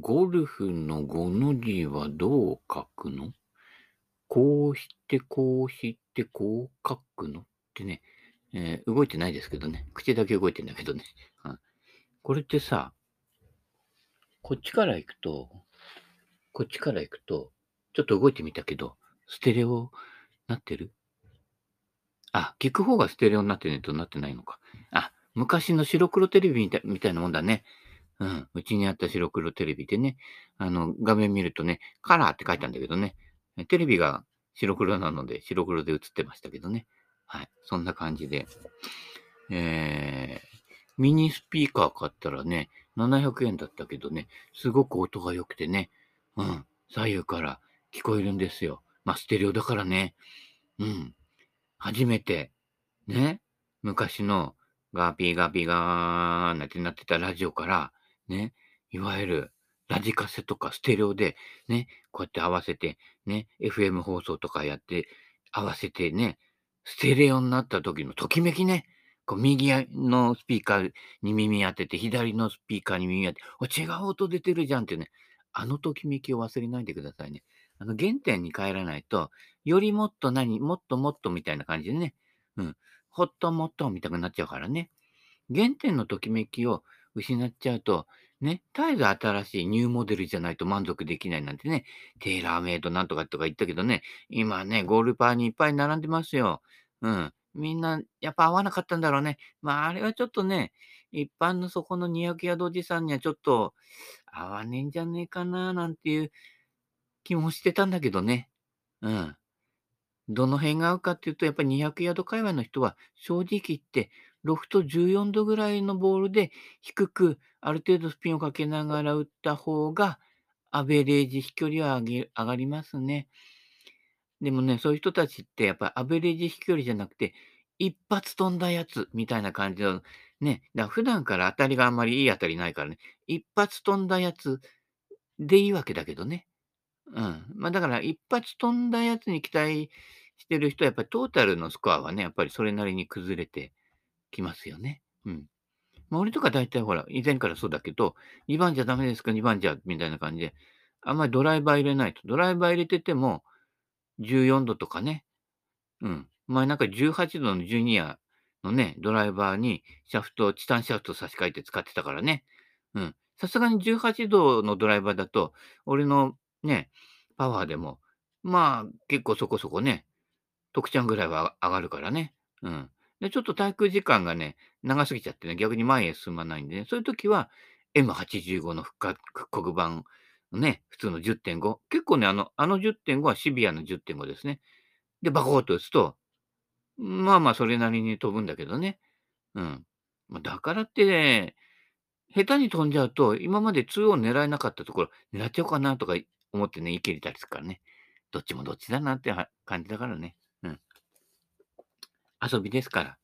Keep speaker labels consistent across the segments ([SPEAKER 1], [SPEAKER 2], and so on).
[SPEAKER 1] ゴルフの5の字はどう書くの？こうして、こうして、こう書くの？ってね、えー動いてないですけどね。口だけ動いてんだけどね。は いこれってさ、こっちから行くと、こっちから行くと、ちょっと動いてみたけど、ステレオなってる？あ、聞く方がステレオになってねとなってないのか。あ、昔の白黒テレビみたいみたいなもんだね。うん。うちにあった白黒テレビでね、あの、画面見るとね、カラーって書いたんだけどね、テレビが白黒なので白黒で映ってましたけどね。はい。そんな感じで。えー、ミニスピーカー買ったらね、700円だったけどね、すごく音が良くてね、うん。左右から聞こえるんですよ。まあ、ステレオだからね。うん。初めて、ね、昔のガーピーガーピーガーなんてなってたラジオから、ね、いわゆるラジカセとかステレオで、ね、こうやって合わせて、ね、FM 放送とかやって合わせてね、ステレオになった時のときめきね、こう右のスピーカーに耳当てて、左のスピーカーに耳当てて、違う音出てるじゃんってね、あのときめきを忘れないでくださいね。あの原点に帰らないと、よりもっと何、もっともっとみたいな感じでね、うん、ほっともっとみたくなっちゃうからね。原点のときめきを失っちゃうと、ね、絶えず新しいニューモデルじゃないと満足できないなんてね、テーラーメイドなんとかとか言ったけどね、今ね、ゴールパーにいっぱい並んでますよ。うん。みんな、やっぱ合わなかったんだろうね。まあ、あれはちょっとね、一般のそこの200ヤードおじさんにはちょっと合わねえんじゃねえかな、なんていう気もしてたんだけどね。うん。どの辺が合うかっていうと、やっぱり200ヤード界隈の人は、正直言って、ロフト14度ぐらいのボールで低く、ある程度スピンをかけながら打った方が、アベレージ飛距離は上げ上がりますね。でもね、そういう人たちってやっぱりアベレージ飛距離じゃなくて、一発飛んだやつみたいな感じの、ね、だから普段から当たりがあんまりいい当たりないからね、一発飛んだやつでいいわけだけどね。うん。まあだから一発飛んだやつに期待してる人はやっぱりトータルのスコアはね、やっぱりそれなりに崩れてきますよね。うん。まあ俺とか大体ほら、以前からそうだけど、2番じゃダメですか、2番じゃ、みたいな感じで、あんまりドライバー入れないと。ドライバー入れてても、14度とかね。うん。前なんか18度のジュニアのね、ドライバーにシャフト、チタンシャフト差し替えて使ってたからね。うん。さすがに18度のドライバーだと、俺のね、パワーでも、まあ、結構そこそこね、特ちゃんぐらいは上がるからね。うん。で、ちょっと滞空時間がね、長すぎちゃってね、逆に前へ進まないんでね、そういう時は M85 の復活復刻版ね、普通の10.5。結構ね、あの、あの10.5はシビアの10.5ですね。で、バコーと打つと、まあまあ、それなりに飛ぶんだけどね。うん。だからってね、下手に飛んじゃうと、今まで2を狙えなかったところ、狙っちゃおうかなとか思ってね、いけりたりするからね。どっちもどっちだなって感じだからね。遊びですから、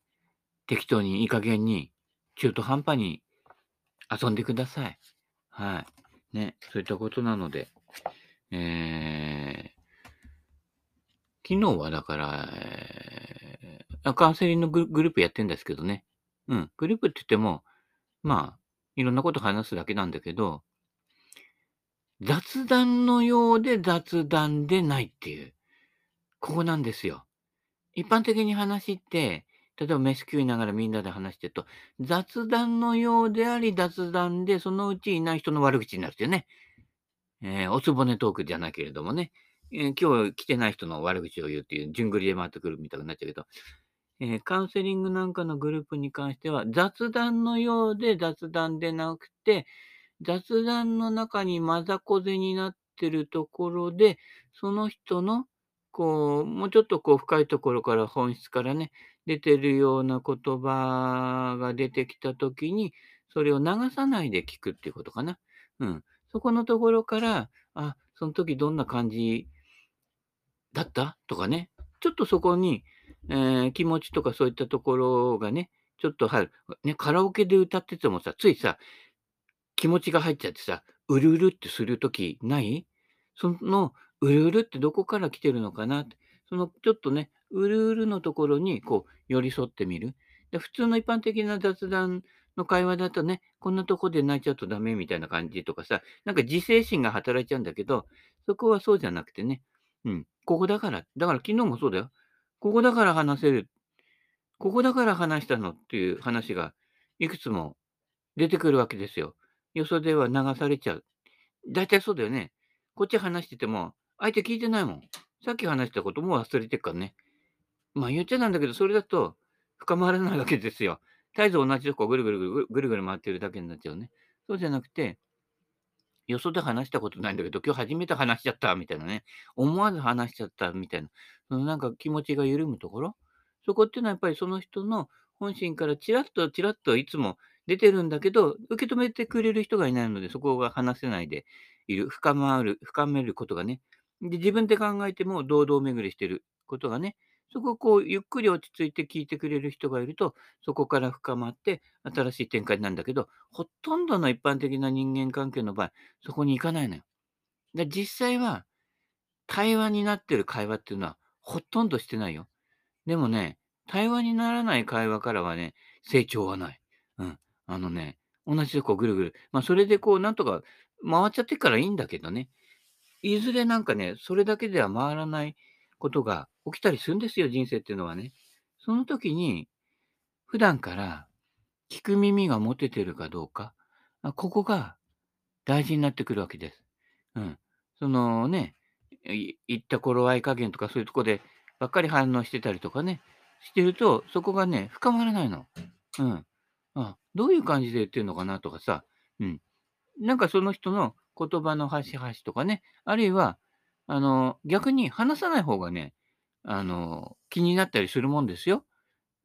[SPEAKER 1] 適当にいい加減に、中途半端に遊んでください。はい。ね、そういったことなので、えー、昨日はだから、えー、カウンセリングのグループやってんですけどね。うん、グループって言っても、まあ、いろんなこと話すだけなんだけど、雑談のようで雑談でないっていう、ここなんですよ。一般的に話って、例えば飯食いながらみんなで話してると、雑談のようであり雑談で、そのうちいない人の悪口になるってね。えー、おつぼねトークじゃないけれどもね、えー、今日来てない人の悪口を言うっていう、順繰りで回ってくるみたいになっちゃうけど、えー、カウンセリングなんかのグループに関しては、雑談のようで雑談でなくて、雑談の中にまざこぜになってるところで、その人の、こう、もうちょっとこう深いところから本質からね、出てるような言葉が出てきたときに、それを流さないで聞くっていうことかな。うん。そこのところから、あ、その時どんな感じだった？とかね。ちょっとそこに、えー、気持ちとかそういったところがね、ちょっと入る。ね、カラオケで歌っててもさ、ついさ、気持ちが入っちゃってさ、うるうるってするときない？その、うるうるってどこから来てるのかな？って。その、ちょっとね、うるうるのところに、こう、寄り添ってみる。で普通の一般的な雑談の会話だとね、こんなとこで泣いちゃうとダメみたいな感じとかさ、なんか自制心が働いちゃうんだけど、そこはそうじゃなくてね、うん、ここだから、だから昨日もそうだよ。ここだから話せる。ここだから話したのっていう話がいくつも出てくるわけですよ。よそでは流されちゃう。大体そうだよね。こっち話してても、相手聞いてないもん。さっき話したことも忘れてっからね。まあ言っちゃなんだけど、それだと深まらないわけですよ。絶えず同じとこぐるぐるぐるぐるぐる回ってるだけになっちゃうね。そうじゃなくて、よそで話したことないんだけど、今日初めて話しちゃったみたいなね。思わず話しちゃったみたいな。そのなんか気持ちが緩むところ？そこっていうのはやっぱりその人の本心からちらっとちらっといつも出てるんだけど、受け止めてくれる人がいないので、そこが話せないでいる。深まる、深めることがね。で、自分で考えても堂々巡りしてることがね、そこをこう、ゆっくり落ち着いて聞いてくれる人がいると、そこから深まって新しい展開なんだけど、ほとんどの一般的な人間関係の場合、そこに行かないのよ。で実際は、対話になってる会話っていうのは、ほとんどしてないよ。でもね、対話にならない会話からはね、成長はない。うん。あのね、同じとこぐるぐる。まあ、それでこう、なんとか回っちゃってからいいんだけどね。いずれなんかね、それだけでは回らないことが起きたりするんですよ、人生っていうのはね。その時に、普段から聞く耳が持ててるかどうか、ここが大事になってくるわけです。うん。そのね、言った頃合い加減とかそういうとこでばっかり反応してたりとかね、してると、そこがね、深まらないの。うん。あ、どういう感じで言ってるのかなとかさ、うん。なんかその人の言葉の端々とかね、あるいは、あの、逆に話さない方がね、あの、気になったりするもんですよ。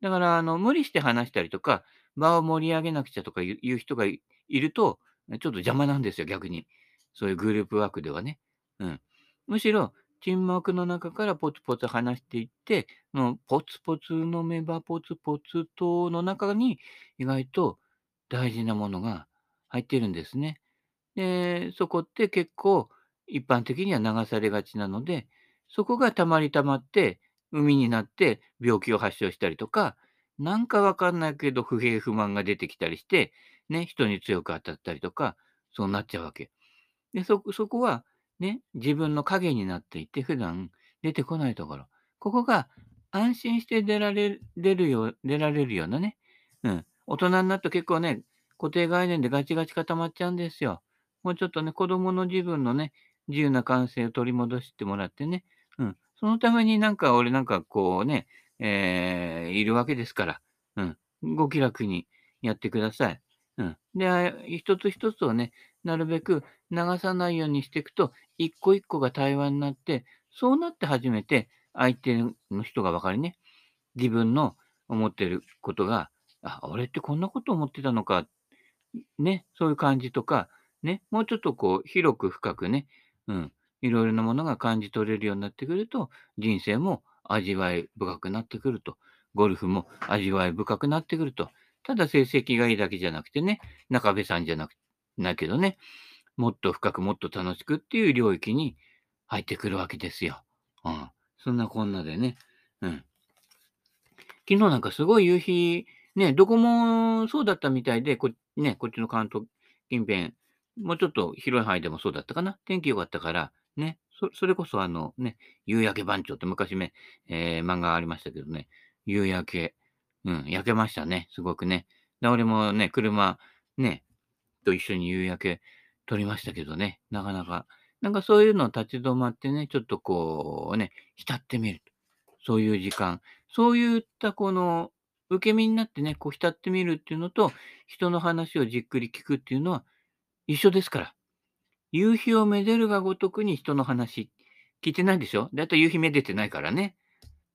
[SPEAKER 1] だから、あの、無理して話したりとか、場を盛り上げなくちゃとかいう人がいると、ちょっと邪魔なんですよ、逆に。そういうグループワークではね。うん。むしろ、沈黙の中からポツポツ話していって、のポツポツ飲めばポツポツとの中に意外と大事なものが入ってるんですね。で、そこって結構一般的には流されがちなので、そこがたまりたまって、海になって病気を発症したりとか、なんかわかんないけど不平不満が出てきたりして、ね、人に強く当たったりとか、そうなっちゃうわけ。で、そそこはね、自分の影になっていて、普段出てこないところ。ここが安心して出られるよ出られるようなね、うん。大人になると結構ね、固定概念でガチガチ固まっちゃうんですよ。もうちょっとね、子供の自分のね、自由な感性を取り戻してもらってね、うん。そのためになんか俺なんかこうね、えー、いるわけですから、うん。ご気楽にやってください。うん。で、一つ一つをね、なるべく流さないようにしていくと、一個一個が対話になって、そうなって初めて相手の人が分かりね、自分の思ってることが、あ、俺ってこんなこと思ってたのか、ね、そういう感じとか、ね、もうちょっとこう、広く深くね、うん、いろいろなものが感じ取れるようになってくると、人生も味わい深くなってくると、ゴルフも味わい深くなってくると、ただ成績がいいだけじゃなくてね、中部さんじゃなくないけどね、もっと深くもっと楽しくっていう領域に入ってくるわけですよ。うん。そんなこんなでね。うん。昨日なんかすごい夕日、ね、どこもそうだったみたいで、こ,、ね、こっちの関東近辺、もうちょっと広い範囲でもそうだったかな。天気良かったから、ね、そそれこそあのね、夕焼け番長って昔ね、えー、漫画ありましたけどね、夕焼け、うん、焼けましたね、すごくね。で俺もね、車、ね、と一緒に夕焼け撮りましたけどね、なかなか、なんかそういうのを立ち止まってね、ちょっとこうね、浸ってみる。そういう時間。そういったこの、受け身になってね、こう浸ってみるっていうのと、人の話をじっくり聞くっていうのは、一緒ですから。夕日をめでるがごとくに人の話、聞いてないでしょ？だいたい夕日めでてないからね。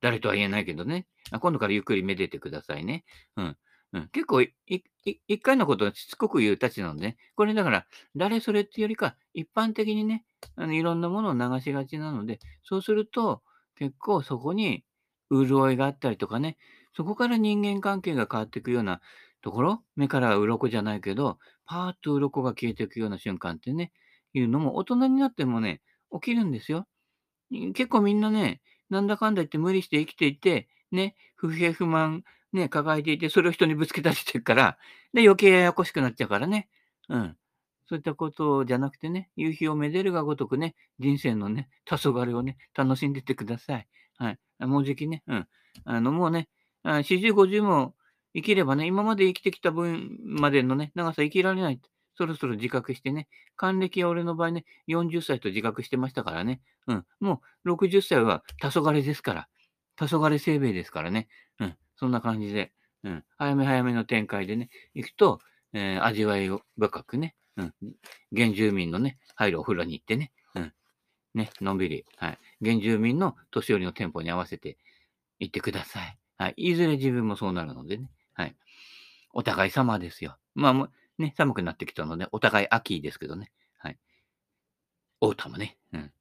[SPEAKER 1] 誰とは言えないけどね。あ今度からゆっくりめでてくださいね。うん。うん、結構、一回のことをしつこく言うたちなので、ね、これだから、誰それっていうよりか、一般的にね、あのいろんなものを流しがちなので、そうすると、結構そこに潤いがあったりとかね、そこから人間関係が変わっていくようなところ、目から鱗じゃないけど、パーッと鱗が消えていくような瞬間ってね、いうのも大人になってもね、起きるんですよ。結構みんなね、なんだかんだ言って無理して生きていて、ね、不平不満ね、抱えていて、それを人にぶつけたりしてるから、で、余計ややこしくなっちゃうからね。うん。そういったことじゃなくてね、夕日をめでるがごとくね、人生のね、黄昏をね、楽しんでってください。はい。もうじきね、うん。あの、もうね、あ40、50も生きればね、今まで生きてきた分までのね、長さ生きられない。そろそろ自覚してね、還暦は俺の場合ね、40歳と自覚してましたからね。うん。もう60歳は黄昏ですから。黄昏生命ですからね。うん。そんな感じで、うん。早め早めの展開でね、行くと、えー、味わいを深くね、うん。原住民のね、入るお風呂に行ってね、うん。ね、のんびり、はい。原住民の年寄りのテンポに合わせて行ってください。はい。いずれ自分もそうなるのでね。はい。お互い様ですよ。まあ、もね、寒くなってきたので、お互い秋ですけどね。はい。オータムね。うん。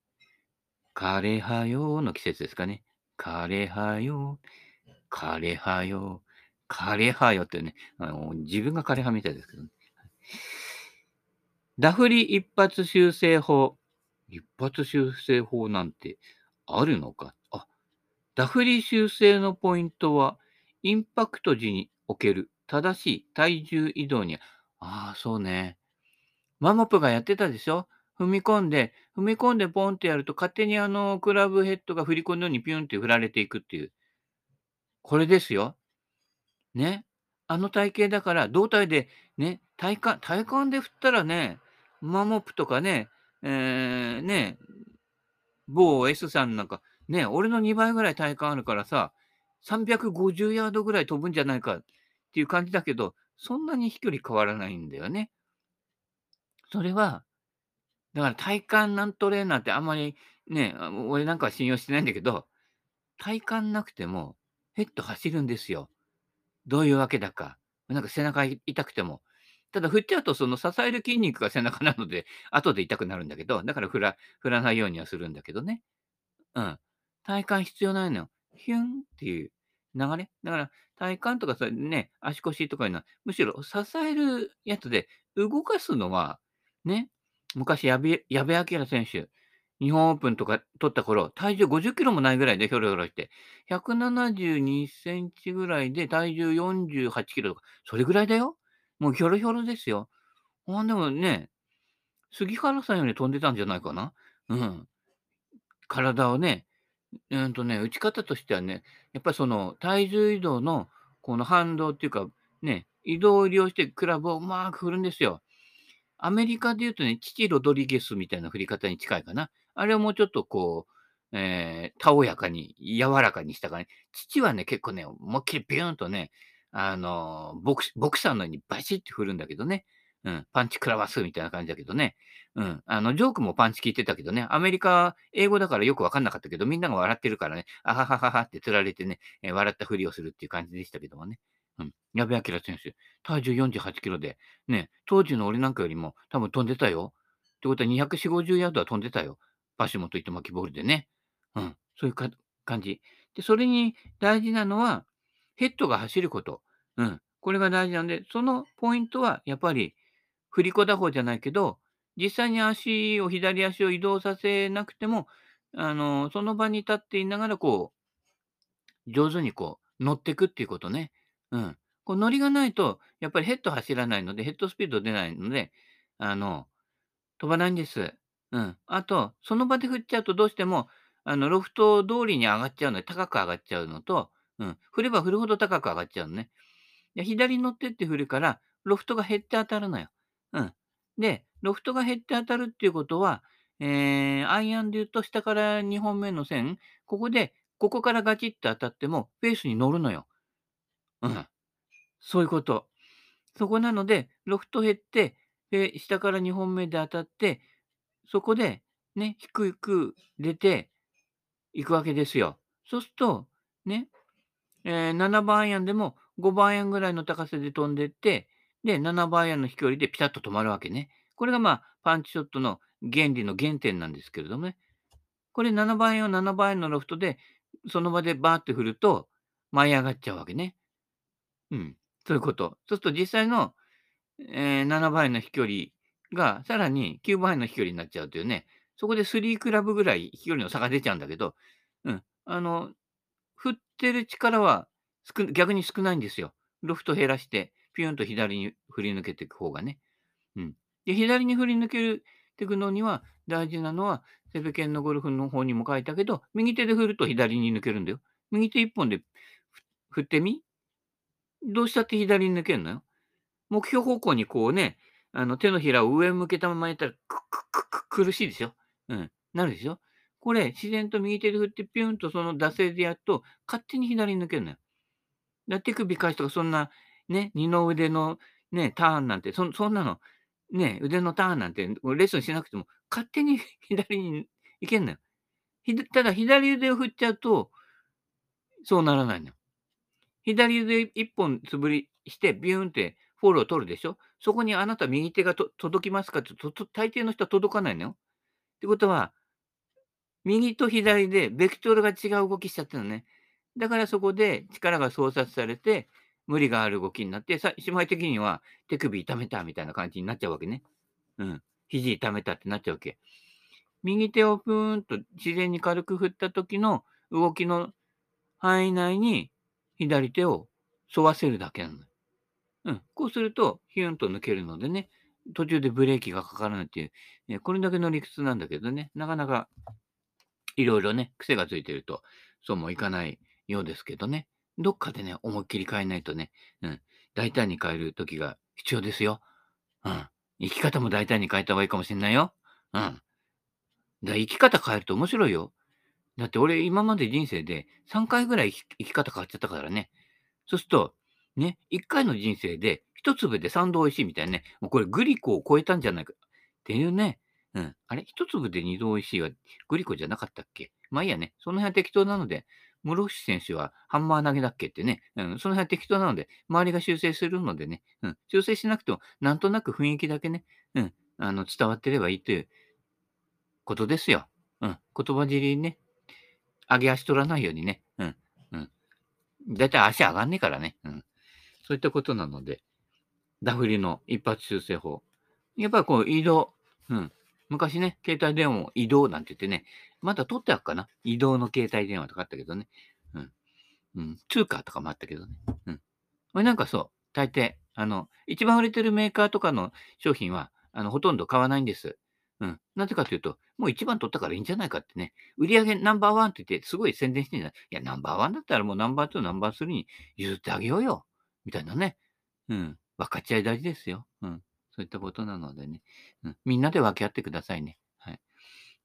[SPEAKER 1] 枯れ葉よの季節ですかね。枯れ葉よ、枯れ葉よ、枯れ葉よってね、あの自分が枯れ葉みたいですけどね。ダフリ一発修正法。一発修正法なんてあるのか？あ、ダフリ修正のポイントは、インパクト時における正しい体重移動にああ、そうね。マモプがやってたでしょ？踏み込んで、踏み込んでポンってやると、勝手にあの、クラブヘッドが振り子のようにピュンって振られていくっていう。これですよ。ね。あの体型だから、胴体で、ね、体幹、体幹で振ったらね、マモプとかね、えー、ね、某 S さんなんか、ね、俺の2倍ぐらい体幹あるからさ、350ヤードぐらい飛ぶんじゃないかっていう感じだけど、そんなに飛距離変わらないんだよね。それは、だから体幹なんトレーナーってあんまりね、俺なんかは信用してないんだけど、体幹なくてもヘッド走るんですよ。どういうわけだか。なんか背中痛くても。ただ振っちゃうとその支える筋肉が背中なので、後で痛くなるんだけど、だから振ら振らないようにはするんだけどね。うん。体幹必要ないのよ。ヒュンっていう流れ。だから体幹とかさ、ね、足腰とかいうのは、むしろ支えるやつで、動かすのは、ね、昔、矢部矢部明選手、日本オープンとか取った頃、体重50キロもないぐらいでひょろひょろして、172センチぐらいで体重48キロとか、それぐらいだよ。もうひょろひょろですよ。あでもね、杉原さんより飛んでたんじゃないかな。うん。体をね、うんとね、打ち方としてはね、やっぱりその体重移動のこの反動っていうか、ね、移動を利用してクラブをうまく振るんですよ。アメリカで言うとね、父ロドリゲスみたいな振り方に近いかな。あれはもうちょっとこう、えー、たおやかに、柔らかにしたかね。父はね、結構ね、思いっきりビューンとね、あのボク、ボクサーのようにバシッて振るんだけどね。うん、パンチ食らわすみたいな感じだけどね。うん、あの、ジョークもパンチ聞いてたけどね、アメリカ、英語だからよくわかんなかったけど、みんなが笑ってるからね、あははははって釣られてね、えー、笑ったふりをするっていう感じでしたけどもね。うん。矢部明選手、体重48キロで、ね、当時の俺なんかよりも多分飛んでたよ。ってことは240、50ヤードは飛んでたよ。バシモと糸巻きボールでね。うん。そういう感じ。で、それに大事なのは、ヘッドが走ること。うん。これが大事なんで、そのポイントは、やっぱり、振り子打法じゃないけど、実際に足を、左足を移動させなくても、あの、その場に立っていながら、こう、上手にこう、乗っていくっていうことね。うん。こう乗りがないと、やっぱりヘッド走らないので、ヘッドスピード出ないので、あの、飛ばないんです。うん。あと、その場で振っちゃうとどうしても、あの、ロフト通りに上がっちゃうので、高く上がっちゃうのと、うん。振れば振るほど高く上がっちゃうのね。で左に乗ってって振るから、ロフトが減って当たるのよ。うん。で、ロフトが減って当たるっていうことは、えー、アイアンで言うと下から2本目の線、ここで、ここからガチッと当たっても、フェースに乗るのよ。うん。そういうこと。そこなので、ロフト減って、下から2本目で当たって、そこで、ね、低く出ていくわけですよ。そうすると、ね、えー、7番アイアンでも5番アイアンぐらいの高さで飛んでって、で、7番アイアンの飛距離でピタッと止まるわけね。これがまあ、パンチショットの原理の原点なんですけれどもね。これ7番アイアンを7番アイアンのロフトで、その場でバーって振ると、舞い上がっちゃうわけね。うん。そういうこと。そうすると実際の、えー、7倍の飛距離がさらに9倍の飛距離になっちゃうというね、そこで3クラブぐらい飛距離の差が出ちゃうんだけど、うん。あの、振ってる力は逆に少ないんですよ。ロフト減らして、ピューンと左に振り抜けていく方がね。うん。で、左に振り抜けるていくのには、大事なのは、セベケンのゴルフの方にも書いたけど、右手で振ると左に抜けるんだよ。右手一本で振ってみ？どうしたって左に抜けるのよ。目標方向にこうね、あの手のひらを上向けたままやったら、くくくく苦しいでしょうん。なるでしょこれ、自然と右手で振って、ピュンとその惰性でやると、勝手に左に抜けるのよ。だ手首返しとか、そんな、ね、二の腕のね、ターンなんて、そ そんなの、ね、腕のターンなんて、レッスンしなくても、勝手に 左に行けんのよ。ただ、左腕を振っちゃうと、そうならないのよ。左腕一本つぶりして、ビューンってフォローを取るでしょ？そこにあなた右手が届きますかってと、大抵の人は届かないのよ。ってことは、右と左でベクトルが違う動きしちゃってるのね。だからそこで力が操作されて、無理がある動きになって、さ姉妹的には手首痛めたみたいな感じになっちゃうわけね。うん。肘痛めたってなっちゃうわけ。右手をぷーんと自然に軽く振った時の動きの範囲内に左手を沿わせるだけなの。うん。こうすると、ヒュンと抜けるのでね、途中でブレーキがかからないっていう、ね、これだけの理屈なんだけどね、なかなかいろいろね、癖がついてると、そうもいかないようですけどね、どっかでね、思いっきり変えないとね、うん、大胆に変える時が必要ですよ。うん。生き方も大胆に変えた方がいいかもしれないよ。うん。だ生き方変えると面白いよ。だって俺今まで人生で3回ぐらい生き方変わっちゃったからね。そうすると、ね、1回の人生で1粒で3度美味しいみたいなね、もうこれグリコを超えたんじゃないかっていうね、うん。あれ ?1 粒で2度美味しいはグリコじゃなかったっけ？まあいいやね。その辺は適当なので、室伏選手はハンマー投げだっけってね、うん、その辺は適当なので、周りが修正するのでね、うん、修正しなくても、なんとなく雰囲気だけね、うん、あの伝わってればいいということですよ。うん、言葉尻にね、上げ足取らないようにね、うん、うん。だいたい足上がんねえからね、うん。そういったことなので、ダフリの一発修正法。やっぱりこう移動、うん。昔ね、携帯電話も移動なんて言ってね、まだ取ってあるかな移動の携帯電話とかあったけどね。うん。うん。通貨とかもあったけどね。うん。これなんかそう、大抵、あの、一番売れてるメーカーとかの商品は、あの、ほとんど買わないんです。うん。なぜかというと、もう一番取ったからいいんじゃないかってね。売り上げナンバーワンって言って、すごい宣伝してんじゃないいや、ナンバーワンだったらもうナンバーツー、ナンバースリーに譲ってあげようよ。みたいなね。うん。分かち合い大事ですよ。うん。そういったことなのでね。うん。みんなで分け合ってくださいね。はい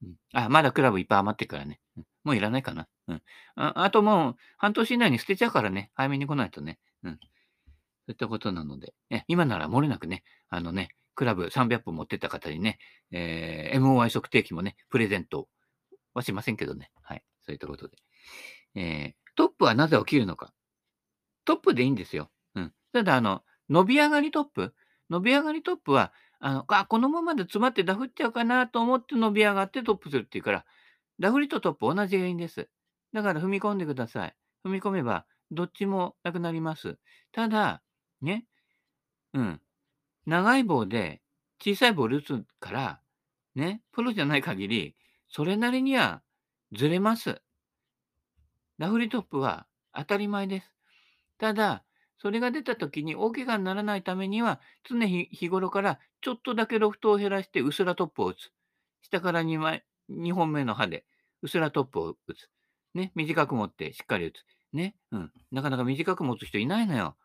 [SPEAKER 1] うん、あ、まだクラブいっぱい余ってるからね。うん、もういらないかな。うん。ああともう半年以内に捨てちゃうからね。早めに来ないとね。うん。そういったことなので、ね、今なら漏れなくね、あのね、クラブ300本持ってった方にね、えー、MOI 測定器もね、プレゼントはしませんけどね。はい。そういったことで。えー、トップはなぜ起きるのか。トップでいいんですよ。うん。ただ、あの、伸び上がりトップ。伸び上がりトップは、あの、あ、このままで詰まってダフっちゃうかなと思って伸び上がってトップするっていうから、ダフりとトップ同じ原因です。だから踏み込んでください。踏み込めば、どっちもなくなります。ただ、ね、うん。長い棒で小さいボール打つから、ね、プロじゃない限り、それなりにはずれます。ダフりトップは当たり前です。ただ、それが出た時に大怪我にならないためには、常日頃からちょっとだけロフトを減らして薄らトップを打つ。下から2枚、2本目の刃で薄らトップを打つ。ね、短く持ってしっかり打つ。ね、うん。なかなか短く持つ人いないのよ。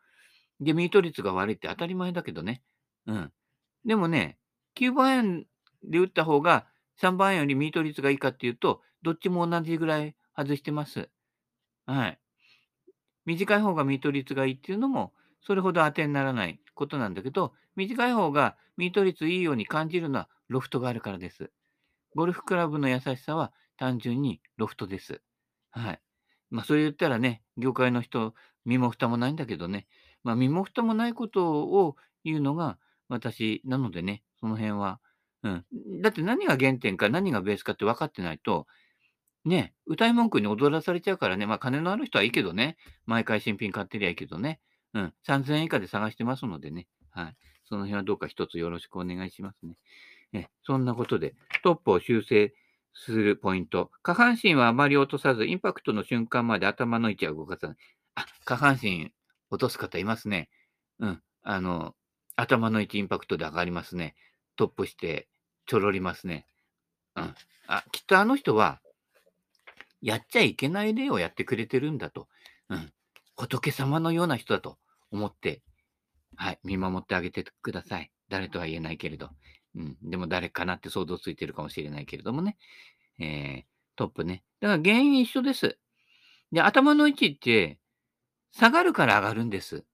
[SPEAKER 1] で、ミート率が悪いって当たり前だけどね。うん。でもね、9番円で打った方が3番円よりミート率がいいかっていうと、どっちも同じぐらい外してます。はい。短い方がミート率がいいっていうのも、それほど当てにならないことなんだけど、短い方がミート率いいように感じるのはロフトがあるからです。ゴルフクラブの優しさは単純にロフトです。はい。まあ、それ言ったらね、業界の人、身も蓋もないんだけどね、まあ、身も蓋もないことを言うのが私なのでね、その辺は。うん。だって何が原点か何がベースかって分かってないと、ね、歌い文句に踊らされちゃうからね、まあ金のある人はいいけどね、毎回新品買ってりゃいいけどね、うん、3000円以下で探してますのでね、はい。その辺はどうか一つよろしくお願いしますね。えそんなことで、トップを修正するポイント。下半身はあまり落とさず、インパクトの瞬間まで頭の位置は動かさない。あ、下半身落とす方いますね。うん。あの、頭の位置インパクトで上がりますね。トップしてちょろりますね。うん。あ、きっとあの人は、やっちゃいけない例をやってくれてるんだと。うん。仏様のような人だと思って、はい、見守ってあげてください。誰とは言えないけれど。うん。でも誰かなって想像ついてるかもしれないけれどもね。えー、トップね。だから原因一緒です。で、頭の位置って、下がるから上がるんです。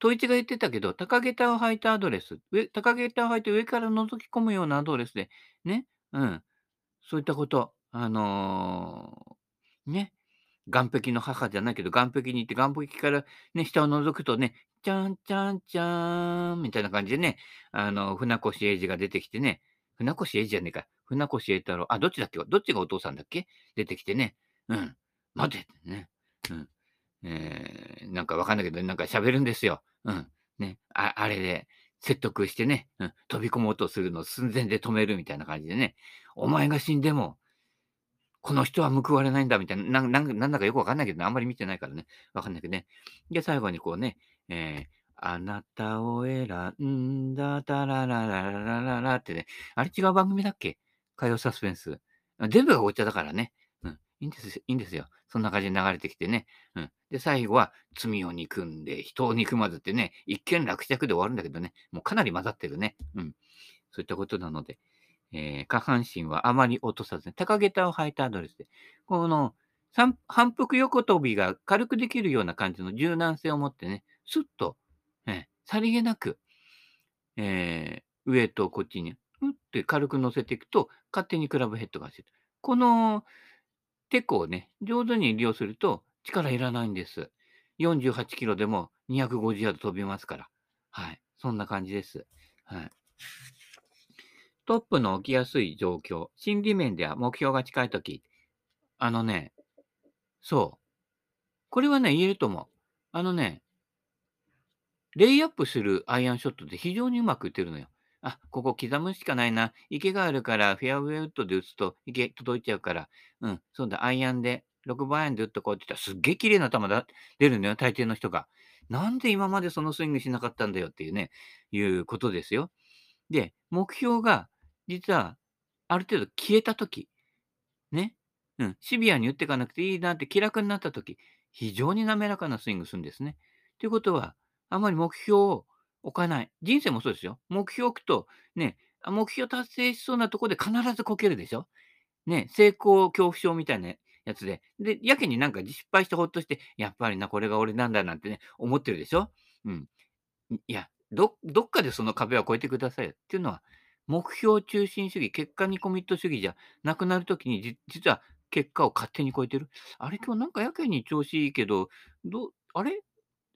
[SPEAKER 1] 統一が言ってたけど、高下駄を履いたアドレス、上高下駄を履いて上から覗き込むようなアドレスで、ね、うん、そういったこと、あのー、ね、岸壁の母じゃないけど、岸壁に行って、岸壁からね、下を覗くとね、ちゃんちゃんちゃーんみたいな感じでね、あの、船越英二が出てきてね、船越英二じゃねえか、船越英太郎、あ、どっちだっけどっちがお父さんだっけ出てきてね、うん、待てってね、うん、えー、なんかわかんないけど、なんか喋るんですよ。うん。ね。ああれで説得してね、うん、飛び込もうとするのを寸前で止めるみたいな感じでね、お前が死んでも、この人は報われないんだみたいな、なんだかよくわかんないけど、ね、あんまり見てないからね、わかんないけどね。で、最後にこうね、えー、あなたを選んだ、たらららららららってね、あれ違う番組だっけ？火曜サスペンス。全部がごっちゃだからね。うんいいんですいいんですよ。そんな感じで流れてきてね。うん。で、最後は罪を憎んで、人を憎まずってね、一見落着で終わるんだけどね、もうかなり混ざってるね。うん。そういったことなので、えー、下半身はあまり落とさずに、高下駄を履いたアドレスで、この反復横跳びが軽くできるような感じの柔軟性を持ってね、スッと、えー、さりげなく、えー、上とこっちに、うって軽く乗せていくと、勝手にクラブヘッドがしてる。このテコをね、上手に利用すると力いらないんです。48キロでも250ヤード飛びますから。はい。そんな感じです。はい。トップの起きやすい状況。心理面では目標が近いとき。あのね、そう。これはね、言えると思う。あのね、レイアップするアイアンショットで非常にうまく打てるのよ。あ、ここ刻むしかないな。池があるから、フェアウェイウッドで打つと池届いちゃうから、うん、そうだ、アイアンで、6番アイアンで打っとこうって言ったら、すっげえ綺麗な球だ出るのよ、大抵の人が。なんで今までそのスイングしなかったんだよっていうね、いうことですよ。で、目標が、実は、ある程度消えたとき、ね、うん、シビアに打っていかなくていいなって気楽になったとき、非常に滑らかなスイングするんですね。ということは、あまり目標を置かない。人生もそうですよ。目標を置くと、ね、目標達成しそうなとこで必ずこけるでしょ。ね、成功恐怖症みたいなやつで。で、やけになんか失敗してほっとして、やっぱりな、これが俺なんだなんてね、思ってるでしょ。うん。いや、ど、どっかでその壁は越えてくださいよっていうのは、目標中心主義、結果にコミット主義じゃなくなるときに、実は結果を勝手に超えてる？あれ、今日なんかやけに調子いいけど、ど、あれ？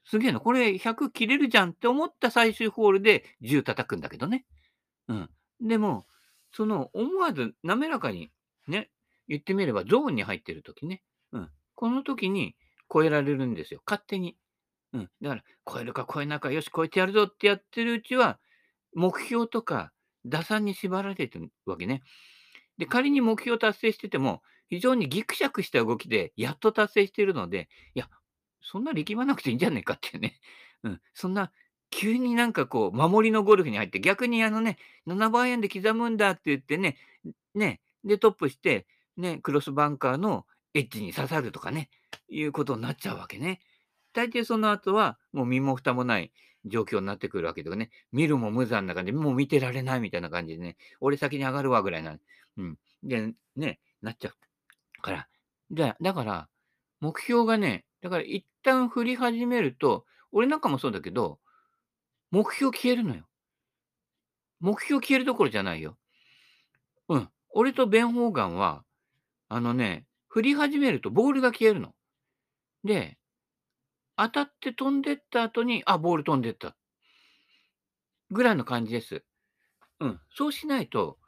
[SPEAKER 1] すげえな、これ100切れるじゃんって思った最終ホールで10叩くんだけどね。うん。でも、その思わず滑らかにね、言ってみればゾーンに入ってる時ね。うん。この時に超えられるんですよ。勝手に。うん。だから、超えるか超えないか、よし、超えてやるぞってやってるうちは、目標とか打算に縛られてるわけね。で、仮に目標達成してても、非常にギクシャクした動きでやっと達成しているので、いや、そんな力まなくていいんじゃねえかっていうね。うん。そんな、急になんかこう、守りのゴルフに入って、逆にあのね、7番円で刻むんだって言ってね、ね、で、トップして、ね、クロスバンカーのエッジに刺さるとかね、いうことになっちゃうわけね。大抵その後は、もう身も蓋もない状況になってくるわけとかね、見るも無残な感じで、もう見てられないみたいな感じでね、俺先に上がるわぐらいな、うん。で、ね、なっちゃう。から、じゃ、だから、目標がね、だから一旦振り始めると、俺なんかもそうだけど、目標消えるのよ。目標消えるどころじゃないよ。うん。俺とベン・ホーガンは、あのね、振り始めるとボールが消えるの。で、当たって飛んでった後に、あ、ボール飛んでった。ぐらいの感じです。うん。そうしないと、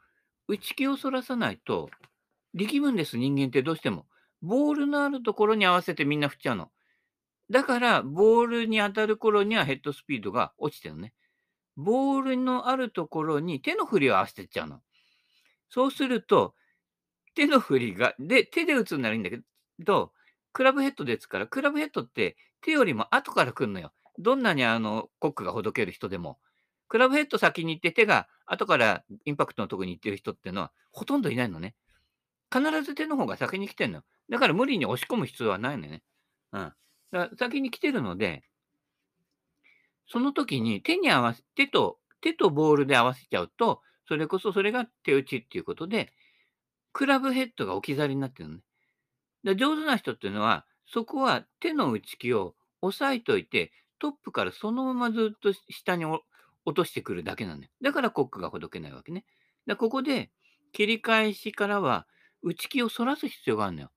[SPEAKER 1] 打ち気をそらさないと、力むんです、人間ってどうしても。ボールのあるところに合わせてみんな振っちゃうの。だから、ボールに当たる頃にはヘッドスピードが落ちてるのね。ボールのあるところに手の振りを合わせてっちゃうの。そうすると、手の振りが、で、手で打つならいいんだけど、クラブヘッドですから、クラブヘッドって手よりも後から来るのよ。どんなにあの、コックがほどける人でも。クラブヘッド先に行って手が後からインパクトのとこに行ってる人っていうのはほとんどいないのね。必ず手の方が先に来てんのよ。だから無理に押し込む必要はないのよね。うん。だから先に来てるので、その時に手に合わせ、手と、手とボールで合わせちゃうと、それこそそれが手打ちっていうことで、クラブヘッドが置き去りになってるのね。で上手な人っていうのは、そこは手の打ち気を押さえといて、トップからそのままずっと下に落としてくるだけなんだよ。だからコックがほどけないわけね。でここで切り返しからは打ち気をそらす必要があるのよ。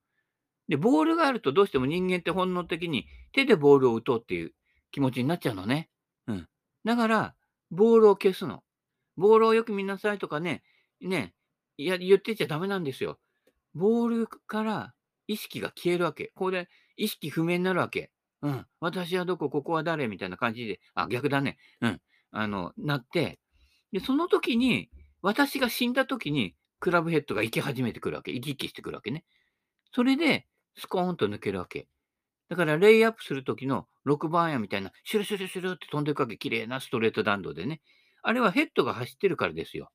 [SPEAKER 1] で、ボールがあるとどうしても人間って本能的に手でボールを打とうっていう気持ちになっちゃうのね。うん。だから、ボールを消すの。ボールをよく見なさいとかね、ね、いや、言ってちゃダメなんですよ。ボールから意識が消えるわけ。ここで意識不明になるわけ。うん。私はどこ、ここは誰みたいな感じで、あ、逆だね。うん。あの、なって、で、その時に、私が死んだ時に、クラブヘッドが生き始めてくるわけ。生き生きしてくるわけね。それで、スコーンと抜けるわけ。だから、レイアップする時の6番アイアンみたいな、シュルシュルシュルって飛んでいくわけ。綺麗なストレート弾道でね。あれはヘッドが走ってるからですよ。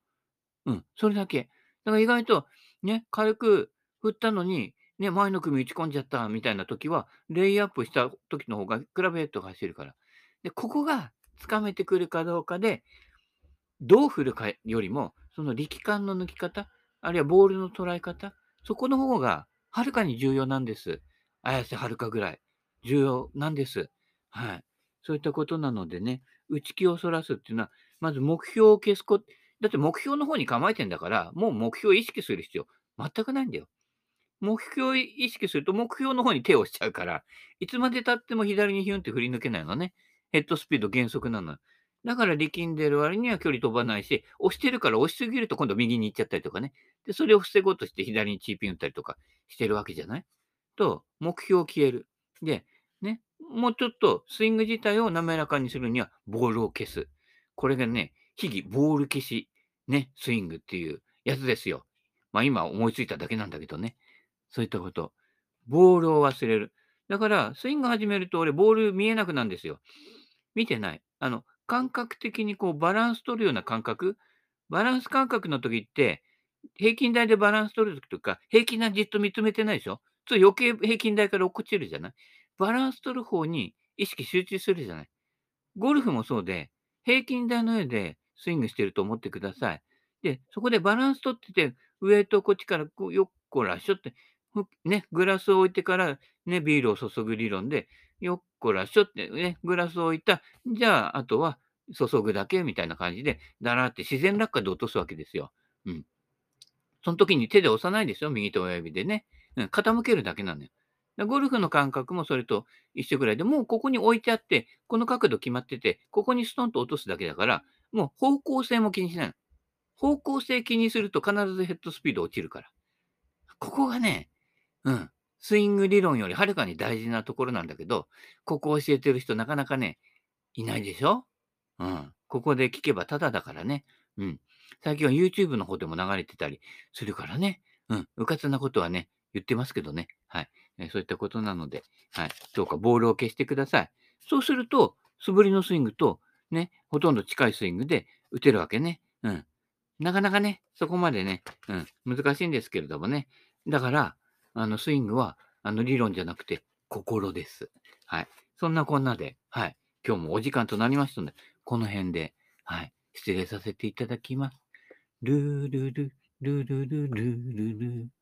[SPEAKER 1] うん。それだけ。だから意外と、ね、軽く振ったのに、ね、前の組打ち込んじゃったみたいな時は、レイアップした時の方がクラブヘッドが走るから。で、ここがつかめてくるかどうかで、どう振るかよりも、その力感の抜き方、あるいはボールの捉え方、そこの方がはるかに重要なんです。綾瀬はるかぐらい重要なんです。はい。そういったことなのでね、打ち気をそらすっていうのは、まず目標を消すこと、だって目標の方に構えてんだから、もう目標を意識する必要全くないんだよ。目標を意識すると目標の方に手をしちゃうから、いつまで経っても左にヒュンって振り抜けないのね。ヘッドスピード減速なの。だから力んでる割には距離飛ばないし、押してるから押しすぎると今度右に行っちゃったりとかね。で、それを防ごうとして左にチーピン打ったりとかしてるわけじゃない？と、目標消える。で、ね、もうちょっとスイング自体を滑らかにするにはボールを消す。これがね、秘技ボール消し、ね、スイングっていうやつですよ。まあ今思いついただけなんだけどね。そういったこと。ボールを忘れる。だから、スイング始めると俺、ボール見えなくなるんですよ。見てない。あの、感覚的にこうバランス取るような感覚。バランス感覚の時って、平均台でバランス取る時とか、平均台じっと見つめてないでしょ？そう余計平均台から落っこちるじゃない？バランス取る方に意識集中するじゃない？ゴルフもそうで、平均台の上でスイングしてると思ってください。で、そこでバランス取ってて、上とこっちからこうよっこらしょって、ね、グラスを置いてから、ね、ビールを注ぐ理論で、よっこらしょってね、グラスを置いた、じゃあ、あとは注ぐだけみたいな感じで、だらって自然落下で落とすわけですよ。うん。その時に手で押さないですよ、右と親指でね。うん、傾けるだけなのよ。ゴルフの感覚もそれと一緒ぐらいで、もうここに置いてあって、この角度決まってて、ここにストンと落とすだけだから、もう方向性も気にしないの。方向性気にすると必ずヘッドスピード落ちるから。ここがね、うん。スイング理論よりはるかに大事なところなんだけど、ここを教えてる人なかなかね、いないでしょ？うん。ここで聞けばただだからね。うん。最近は YouTube の方でも流れてたりするからね。うん。うかつなことはね、言ってますけどね。はい。えそういったことなので、はい。どうかボールを消してください。そうすると、素振りのスイングと、ね、ほとんど近いスイングで打てるわけね。うん。なかなかね、そこまでね、うん、難しいんですけれどもね。だから、あの、スイングは、あの、理論じゃなくて、心です。はい。そんなこんなで、はい。今日もお時間となりましたので、この辺で、はい。失礼させていただきます。ルールル、ルルルルルルル。